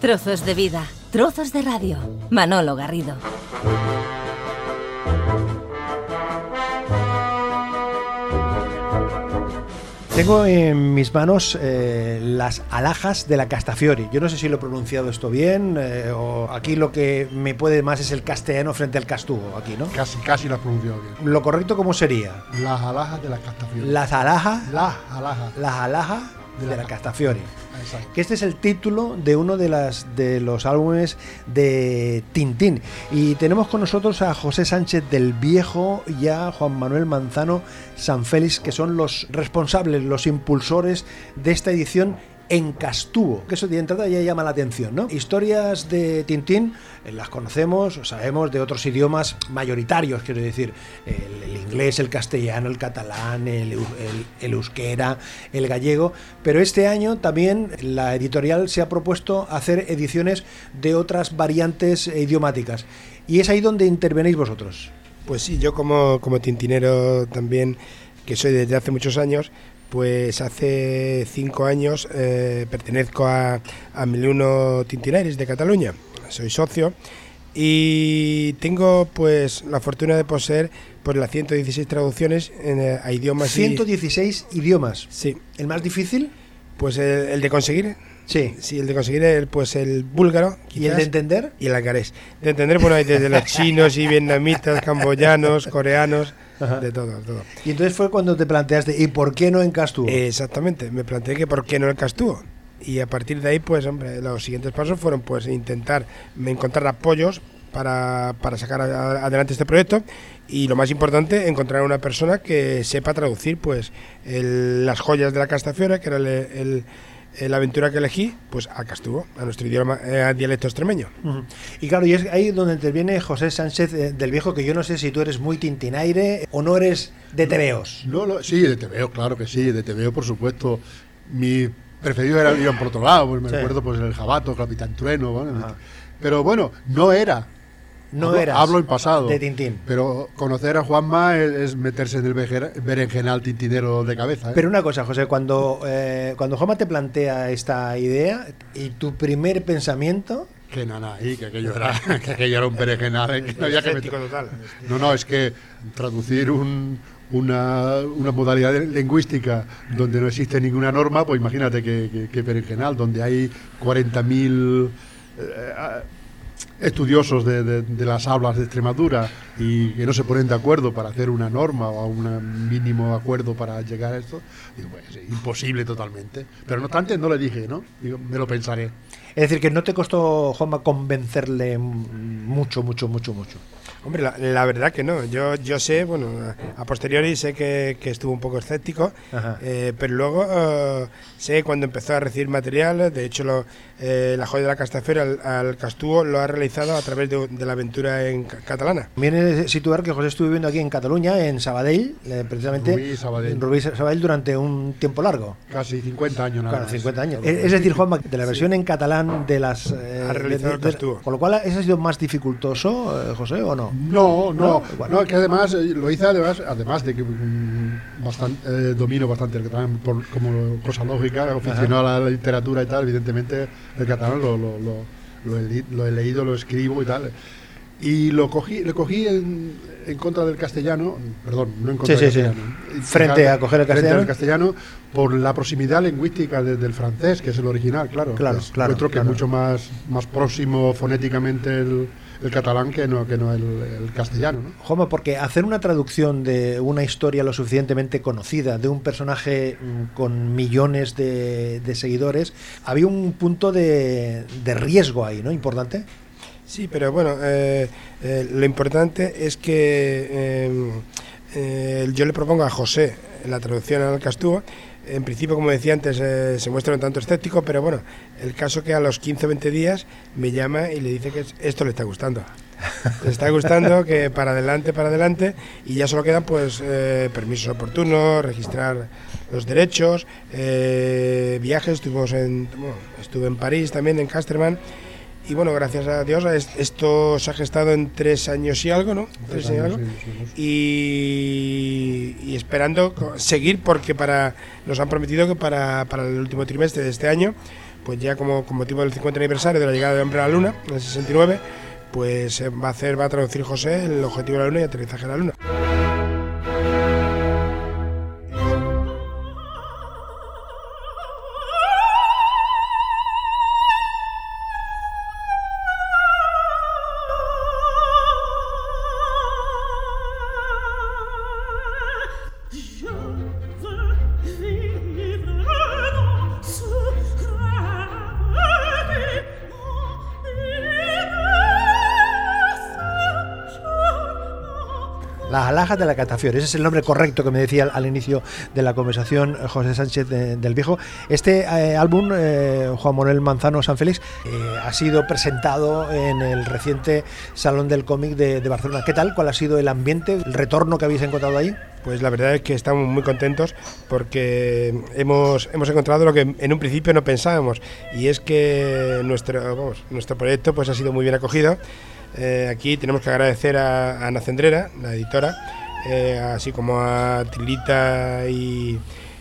Trozos de vida, trozos de radio. Manolo Garrido. Tengo en mis manos eh, las alhajas de la Castafiori. Yo no sé si lo he pronunciado esto bien eh, o aquí lo que me puede más es el castellano frente al castugo, aquí, ¿no? Casi, casi lo has pronunciado bien. ¿Lo correcto cómo sería? Las alhajas de la Castafiori. Las alhajas. Las alhajas. Las alhajas de, De la, la Castafiori. Que este es el título de uno de, las, de los álbumes de Tintín. Y tenemos con nosotros a José Sánchez del Viejo y a Juan Manuel Manzano San Félix, que son los responsables, los impulsores de esta edición en Castúo, que eso de entrada ya llama la atención, ¿no? Historias de Tintín eh, las conocemos, sabemos de otros idiomas mayoritarios, quiero decir, el, inglés, el castellano, el catalán, el, el- el euskera, el gallego, pero este año también la editorial se ha propuesto hacer ediciones de otras variantes idiomáticas y es ahí donde intervenéis vosotros. Pues sí, yo como, como tintinero también, que soy desde hace muchos años, pues hace cinco años eh, pertenezco a, a Miluno Tintinaires de Cataluña, soy socio y tengo pues la fortuna de poseer pues las 116 traducciones en, eh, a idiomas y- 116 idiomas. Sí, ¿El más difícil? pues el, el de conseguir, Sí. sí, el de conseguir el, pues el búlgaro ¿Y el quizás, de entender? y el algarés. De entender, bueno, hay desde los chinos y vietnamitas, camboyanos, coreanos, Ajá. de todo, todo. Y entonces fue cuando te planteaste, ¿y por qué no en Castúo? Exactamente, me planteé que por qué no el Castúo. Y a partir de ahí, pues, hombre, los siguientes pasos fueron, pues, intentar encontrar apoyos para, para sacar a- adelante este proyecto y lo más importante, encontrar una persona que sepa traducir, pues, el- las joyas de la Castafiore, que era el, el- el aventura que elegí, pues, a Castúo, a nuestro idioma, eh, a dialecto extremeño. Y claro, y es ahí donde interviene José Sánchez eh, del Viejo, que yo no sé si tú eres muy tintinaire o no eres de tebeos. No, no, sí, de TVO, claro que sí, de TVO, por supuesto. Mi preferido era iban por otro lado, pues me Sí. acuerdo pues el Jabato, Capitán Trueno, bueno, pero bueno, no era. No hablo, eras Hablo en pasado. de Tintín. Pero conocer a Juanma es, es meterse en el berenjenal tintinero de cabeza. ¿eh? Pero una cosa, José, cuando, eh, cuando Juanma te plantea esta idea y tu primer pensamiento, Que nada, ahí, que aquello era, que aquello era un berenjenal. ¿eh? que no había que meter-. No, no, es que traducir un- una, una modalidad lingüística donde no existe ninguna norma, pues imagínate que, que, que berenjenal, donde hay 40.000 eh, estudiosos de, las hablas de Extremadura y que no se ponen de acuerdo para hacer una norma o un mínimo acuerdo para llegar a esto, imposible totalmente. Pero no obstante, no le dije, ¿no? Me lo pensaré. es decir, que no te costó, Juanma, convencerle mucho, mucho, mucho, mucho. Hombre, la, la verdad que no. Yo, yo sé, bueno, a, a posteriori sé que, que estuvo un poco escéptico, eh, pero luego eh, sé cuando empezó a recibir material, de hecho lo, eh, la joya de la Castafera al, al Castúo lo ha realizado a través de, de la aventura en ca- catalana. Viene a situar que José estuvo viviendo aquí en Cataluña, en Sabadell, eh, precisamente. Rubí, Sabadell. en Rubí, Sabadell durante un tiempo largo. Casi 50 años nada Claro, más. 50 años. Es, es decir, Juanma, de la versión en catalán de las... eh, Ha realizado de- de- Castúo. Con lo cual, ¿eso ha sido más dificultoso, eh, José, o no? No, no, No, no, que además eh, lo hice además, además de que mm, bastan- eh, domino bastante el catalán por, como cosa lógica, aficionado a la literatura y tal, evidentemente el catalán lo, lo, lo, lo he, lo he leído, lo escribo y tal. Y lo cogí, lo cogí en, en contra del castellano, perdón, no en contra Sí, del sí, sí. castellano. Frente a coger el frente castellano. al castellano por la proximidad lingüística de- del francés, que es el original, claro. Claro, Es- claro, Encuentro que claro. es mucho más, más próximo fonéticamente el, el catalán que no, que no el, el castellano, ¿no? Juanma, porque hacer una traducción de una historia lo suficientemente conocida, de un personaje mm, con millones de, de seguidores, había un punto de, de riesgo ahí, ¿no? Importante. Sí, pero bueno, eh, eh, lo importante es que eh, eh, yo le propongo a José la traducción al Castúo. En principio, como decía antes, eh, se muestra un tanto escéptico, pero bueno, el caso que a los 15 o 20 días me llama y le dice que es- esto le está gustando. Le está gustando, que para adelante, para adelante, y ya solo quedan pues eh, permisos oportunos, registrar los derechos, eh, viajes, estuvimos en, bueno, estuve en París también, en Casterman, y bueno, gracias a Dios es- esto se ha gestado en tres años y algo, ¿no? Tres años y algo. Y, y esperando seguir porque para nos han prometido que para, para el último trimestre de este año pues ya como con motivo del 50 aniversario de la llegada del hombre a la luna, en el 69, pues eh, va a hacer, va a traducir José el objetivo de la luna y aterrizaje a la luna. Alhajas de la Catafiore, ese es el nombre correcto que me decía al, al inicio de la conversación eh, José Sánchez de- del Viejo. Este eh, álbum, eh, Juan Manuel Manzano San Félix, eh, ha sido presentado en el reciente Salón del Cómic de, de Barcelona. ¿Qué tal? ¿Cuál ha sido el ambiente, el retorno que habéis encontrado ahí? Pues la verdad es que estamos muy contentos porque hemos, hemos encontrado lo que en un principio no pensábamos y es que nuestro, vamos, nuestro proyecto pues ha sido muy bien acogido. Eh, aquí tenemos que agradecer a, a Ana Cendrera, la editora, eh, así como a Tilita y,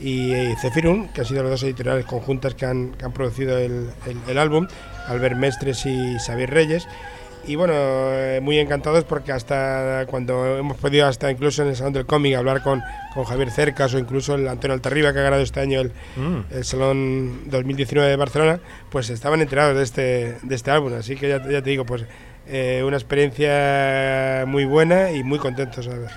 y, eh, Zefirun, que han sido las dos editoriales conjuntas que han, que han producido el, el- el álbum, Albert Mestres y Xavier Reyes. Y bueno, eh, muy encantados porque hasta cuando hemos podido, hasta incluso en el Salón del Cómic, hablar con, con Javier Cercas o incluso el Antonio Altarriba, que ha ganado este año el, el Salón 2019 de Barcelona, pues estaban enterados de este, de este álbum. Así que ya, ya te digo, pues eh, una experiencia muy buena y muy contentos. ¿sabes?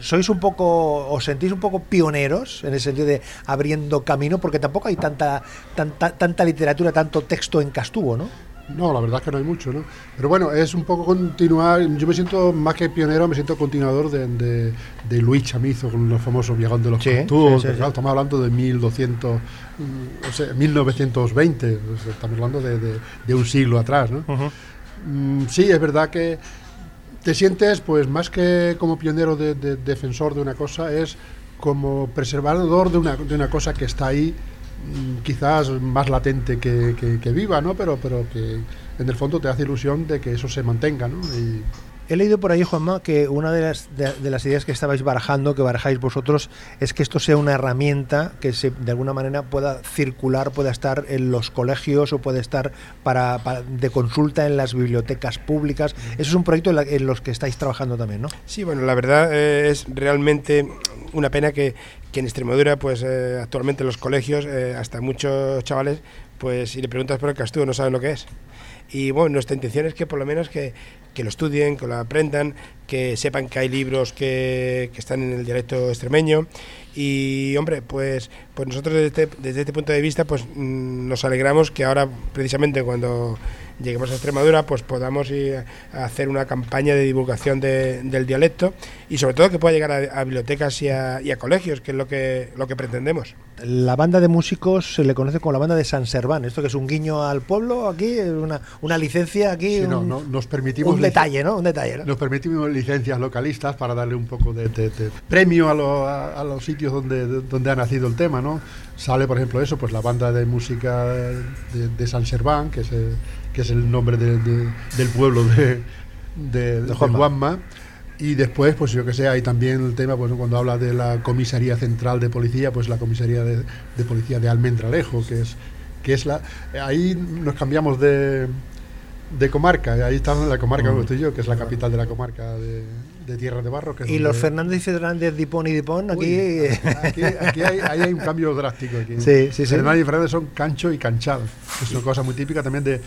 ¿Sois un poco, os sentís un poco pioneros en el sentido de abriendo camino? Porque tampoco hay tanta, tanta, tanta literatura, tanto texto en Castuvo, ¿no? No, la verdad es que no hay mucho, ¿no? Pero bueno, es un poco continuar. Yo me siento más que pionero, me siento continuador de, de, de Luis Chamizo con los famosos Viajón de los Sí, Cantúos. sí, sí, Claro, sí. Estamos hablando de 1200, mm, o sea, 1920. o sea, estamos hablando de, de- de un siglo atrás, ¿no? Mm, sí, es verdad que te sientes, pues más que como pionero, de, de- defensor de una cosa, es como preservador de una, de una cosa que está ahí, mm, quizás más latente que, que- que viva, ¿no? Pero, pero que en el fondo te hace ilusión de que eso se mantenga, ¿no? He leído por ahí, Juanma, que una de las, de, de las ideas que estabais barajando, que barajáis vosotros, es que esto sea una herramienta que se, de alguna manera pueda circular, pueda estar en los colegios o puede estar para, para- de consulta en las bibliotecas públicas. Eso es un proyecto en, la- en los que estáis trabajando también, ¿no? Sí, bueno, la verdad eh, es realmente una pena que, que en Extremadura, pues eh, actualmente en los colegios, eh, hasta muchos chavales, pues si le preguntas por el castigo no saben lo que es. Y bueno, nuestra intención es que por lo menos que, que lo estudien, que lo aprendan, que sepan que hay libros que, que están en el dialecto extremeño. Y hombre, pues, pues nosotros desde este, este punto de vista pues mm, nos alegramos que ahora precisamente cuando lleguemos a Extremadura pues podamos ir a hacer una campaña de divulgación de- del dialecto y sobre todo que pueda llegar a, a bibliotecas y a, y a colegios, que es lo que, lo que pretendemos. La banda de músicos se le conoce como la banda de San Serván. Esto que es un guiño al pueblo aquí, una, una licencia aquí, sí, un, no, nos permitimos un detalle, ¿no? Un detalle, ¿no? Nos permitimos licencias localistas para darle un poco de, de- de premio a, lo- a- a los sitios donde, donde ha nacido el tema, ¿no? Sale, por ejemplo, eso, pues la banda de música de, San Serván, que es el, que es el nombre de- de- del pueblo de Juanma. Juanma. Y después, pues yo que sé, hay también el tema, pues cuando habla de la comisaría central de policía, pues la comisaría de, de policía de Almendralejo, que es, que es la... Ahí nos cambiamos de, de comarca, ahí estamos en la comarca donde estoy yo, que es la capital de la comarca de, de Tierra de Barro. Que es Y los Fernández y Fernández, Dipón y Dipón, aquí... Uy, aquí, aquí hay, ahí hay un cambio drástico. Aquí. Sí, sí, sí. Fernández y Fernández son cancho y canchal. Es una cosa muy típica también de,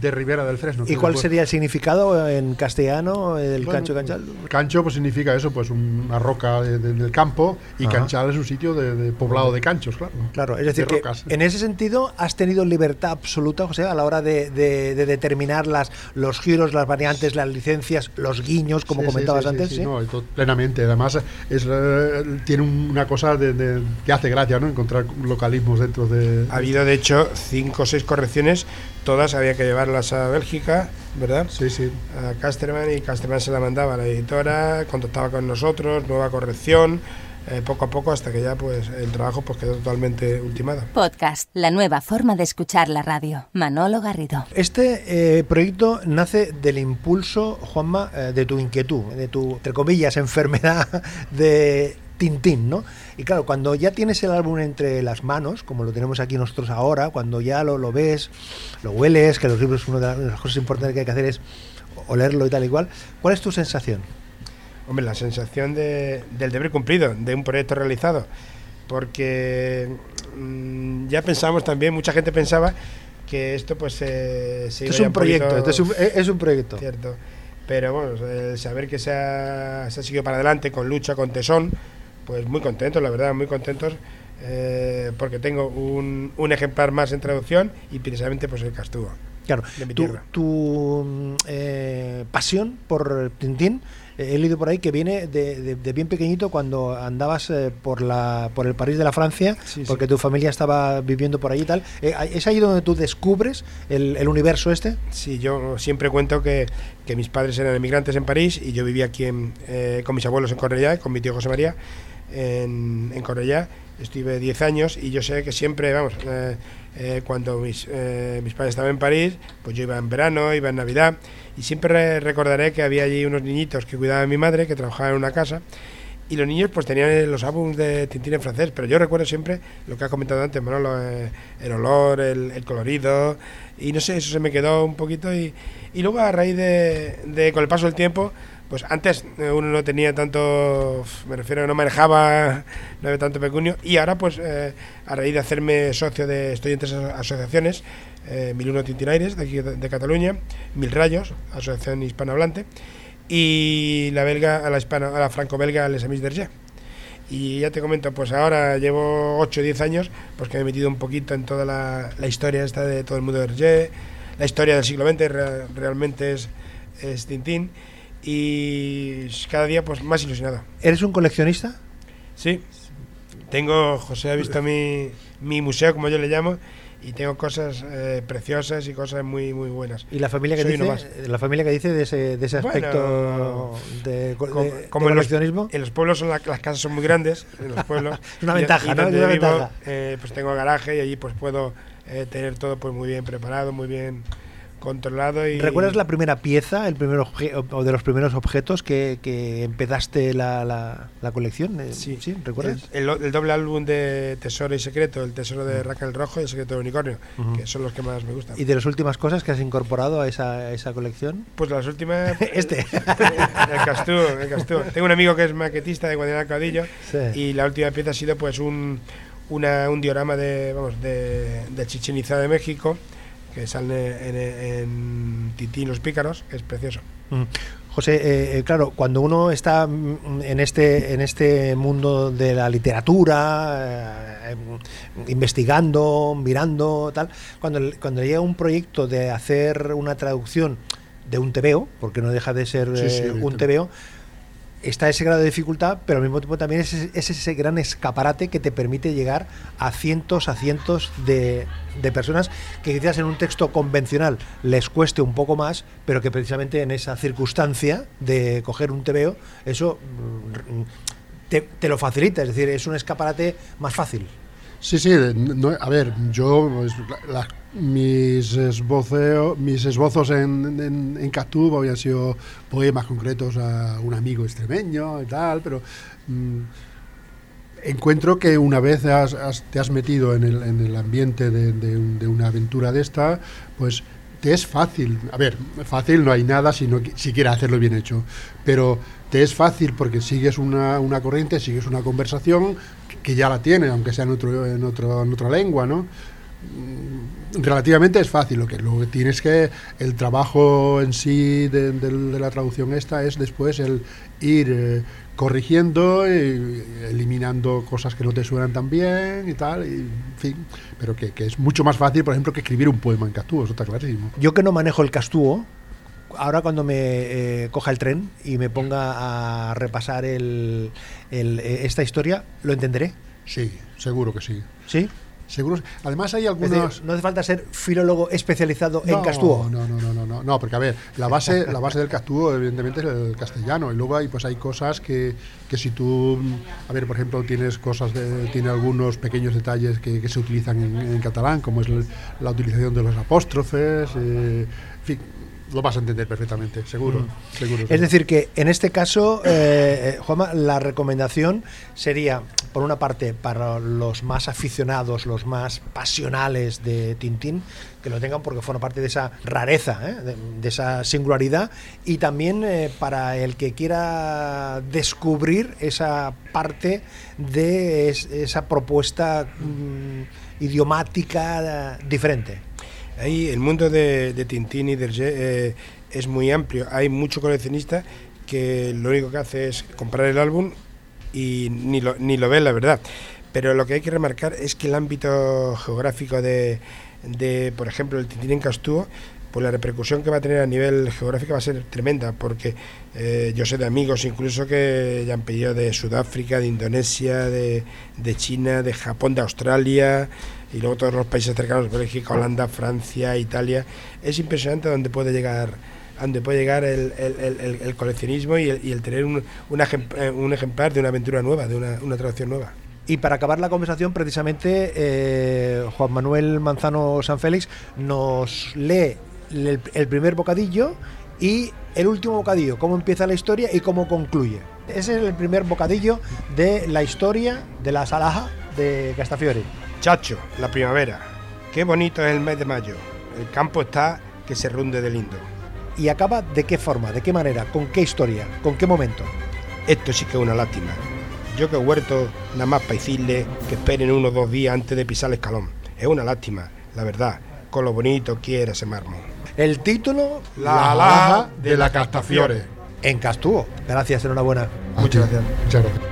de Ribera del Fresno. ¿Y cuál sería el significado en castellano del Bueno, cancho canchal? Cancho pues significa eso, pues una roca de- de- del campo y Ajá. canchal es un sitio de, de poblado de canchos, claro. Claro, es decir, de que rocas. en ese sentido has tenido libertad absoluta, José, a la hora de, de- de determinar las, los giros, las variantes, las licencias, los guiños, como Sí, comentabas sí, sí, antes. sí, ¿sí? no, plenamente. Además, es, eh, tiene una cosa de, de- que hace gracia, ¿no? Encontrar localismos dentro de. Ha habido de hecho cinco o seis correcciones, todas había que llevarlas a Bélgica, ¿verdad? Sí, sí. a Casterman y Casterman se la mandaba a la editora, contactaba con nosotros, nueva corrección, eh, poco a poco hasta que ya pues el trabajo pues quedó totalmente ultimado. Podcast, la nueva forma de escuchar la radio. Manolo Garrido. Este eh, proyecto nace del impulso, Juanma, eh, de tu inquietud, de tu, entre comillas, enfermedad de Tintín, ¿no? Y claro, cuando ya tienes el álbum entre las manos, como lo tenemos aquí nosotros ahora, cuando ya lo, lo ves, lo hueles, que los libros, una de las cosas importantes que hay que hacer es olerlo y tal y cual, ¿cuál es tu sensación? Hombre, la sensación de, del deber cumplido, de un proyecto realizado. Porque mm, ya pensamos también, mucha gente pensaba que esto pues eh, se Esto iba es un proyecto, poquito- esto es un, es un proyecto. Cierto. Pero bueno, el saber que se ha, se ha seguido para adelante con lucha, con tesón, pues muy contentos, la verdad, muy contentos. eh, porque tengo un, un ejemplar más en traducción y precisamente pues el Castuvo. Claro, de mi tu, tierra. tu, eh, pasión por Tintín, eh, he leído por ahí que viene de, de- de bien pequeñito cuando andabas eh, por la por el París de la Francia, Sí, sí. porque tu familia estaba viviendo por allí y tal. ¿Es ahí donde tú descubres el, el universo este? Sí, yo siempre cuento que, que mis padres eran emigrantes en París y yo vivía aquí en, eh, con mis abuelos en Cornellá, con mi tío José María en, en Cornellá. Estuve 10 años y yo sé que siempre, vamos, eh, eh, cuando mis, eh, mis padres estaban en París, pues yo iba en verano, iba en Navidad y siempre re- recordaré que había allí unos niñitos que cuidaban a mi madre, que trabajaban en una casa y los niños pues tenían los álbumes de Tintín en francés, pero yo recuerdo siempre lo que has comentado antes, Manolo, eh, el olor, el, el colorido, y no sé, eso se me quedó un poquito y, y luego a raíz de, de, con el paso del tiempo, pues antes eh, uno no tenía tanto, me refiero, no manejaba, no había tanto pecunio, y ahora pues eh, a raíz de hacerme socio de, estoy en tres aso- asociaciones, eh, Mil Uno Tintinaires de aquí de, Cataluña, Mil Rayos, asociación hispanohablante, y la belga, a la hispano, a la franco-belga Les Amis d'Hergé. Y ya te comento, pues ahora llevo 8 o 10 años, pues que me he metido un poquito en toda la, historia esta de todo el mundo de Hergé, la historia del siglo XX re- realmente es, es Tintín, y cada día pues más ilusionado. ¿Eres un coleccionista? Sí, tengo, José ha visto mi, mi museo, como yo le llamo, y tengo cosas eh, preciosas y cosas muy, muy buenas. ¿Y la familia que Soy dice, la familia que dice de ese, de ese Bueno, aspecto de, co- como- de- como de en los- coleccionismo? En los pueblos son la- las casas son muy grandes, en los pueblos. Es una Y- ventaja, y ¿no? donde una vivo, ventaja. eh, pues tengo garaje y allí pues puedo eh, tener todo pues muy bien preparado, muy bien controlado y ¿Recuerdas la primera pieza, el primer obje- o de los primeros objetos que, que empezaste la, la, la colección? Eh, Sí. ¿Sí? ¿Recuerdas? El, el doble álbum de Tesoro y Secreto, el Tesoro de Raquel Rojo y el Secreto de Unicornio, que son los que más me gustan. ¿Y de las últimas cosas que has incorporado a esa, a esa colección? Pues las últimas... Este. el Castú, el Castú. Tengo un amigo que es maquetista de Guadiana Caudillo Sí. y la última pieza ha sido pues un, una- un diorama de, vamos, de, de Chichen Itza de México que sale en, en Titín los Pícaros, que es precioso. Mm. José, eh, eh, claro, cuando uno está mm, en este, en este mundo de la literatura, eh, investigando, mirando, tal, cuando, cuando llega un proyecto de hacer una traducción de un TVO, porque no deja de ser Sí, sí, eh, un evidentemente. TVO, está ese grado de dificultad, pero al mismo tiempo también es, ese- es ese gran escaparate que te permite llegar a cientos, a cientos de, personas que quizás en un texto convencional les cueste un poco más, pero que precisamente en esa circunstancia de coger un TVO, eso mm, te lo facilita, es decir, es un escaparate más fácil. Sí, sí, no- a ver, yo, pues, la- mis, esboceo- mis esbozos en, en, en Castub habían sido poemas concretos a un amigo extremeño y tal, pero mm, encuentro que una vez has- has- te has metido en el, en el ambiente de, de de una aventura de esta, pues te es fácil. A ver, fácil no hay nada si no si quieres hacerlo bien hecho, pero te es fácil porque sigues una, una corriente, sigues una conversación que- ya la tienes, aunque sea en, otro, en, otro, en otra lengua, ¿no? Mm, Relativamente es fácil, lo que, lo que tienes que, el trabajo en sí de, de- de la traducción esta es después el ir eh, corrigiendo y eliminando cosas que no te suenan tan bien y tal, y, en fin, pero que, que es mucho más fácil, por ejemplo, que escribir un poema en Castú, eso está clarísimo. Yo que no manejo el castúo, ahora cuando me eh, coja el tren y me ponga a repasar el, el, eh, esta historia, lo entenderé. Sí, seguro que sí. ¿Sí? Seguro. Además hay algunos... decir, no hace falta ser filólogo especializado en castúo. No, no, no, no, no, no, porque a ver, la base, la base del castúo evidentemente es el castellano y luego hay pues hay cosas que, que si tú, a ver, por ejemplo, tienes cosas, de, tiene algunos pequeños detalles que, que se utilizan en, en catalán, como es la utilización de los apóstrofes, eh, en fin, lo vas a entender perfectamente, seguro. Mm. seguro, Es decir, que en este caso, eh, eh, Juanma, la recomendación sería, por una parte, para los más aficionados, los más pasionales de Tintín, que lo tengan porque forma parte de esa rareza, ¿eh? de, de esa singularidad, y también eh, para el que quiera descubrir esa parte de es- esa propuesta mm, idiomática diferente. Ahí el mundo de, de Tintín y Dergé eh, es muy amplio. Hay mucho coleccionista que lo único que hace es comprar el álbum y ni lo, ni lo ve, la verdad. Pero lo que hay que remarcar es que el ámbito geográfico de, de, por ejemplo, el Tintín en Castúo, pues la repercusión que va a tener a nivel geográfico va a ser tremenda, porque eh, yo sé de amigos incluso que ya han pedido de Sudáfrica, de Indonesia, de, de China, de Japón, de Australia, y luego todos los países cercanos, Bélgica, Holanda, Francia, Italia. Es impresionante donde puede llegar a donde puede llegar el, el- el- el- el coleccionismo y el, y tener un, un, ejem- eh, un ejemplar de una aventura nueva, de una, una traducción nueva. Y para acabar la conversación, precisamente, eh, Juan Manuel Manzano San Félix nos lee el, el primer bocadillo y el último bocadillo, cómo empieza la historia y cómo concluye. Ese es el primer bocadillo de la historia de la Salaja de Castafiore. Chacho, la primavera. Qué bonito es el mes de mayo. El campo está que se runde de lindo. ¿Y acaba de qué forma, de qué manera, con qué historia, con qué momento? Esto sí que es una lástima. Yo que huerto nada más para decirle que esperen unos dos días antes de pisar el escalón. Es una lástima, la verdad, con lo bonito que era ese mármol. El título La alhaja de la Castafiore. en Castúo. Gracias, enhorabuena. Muchas gracias. Muchas gracias.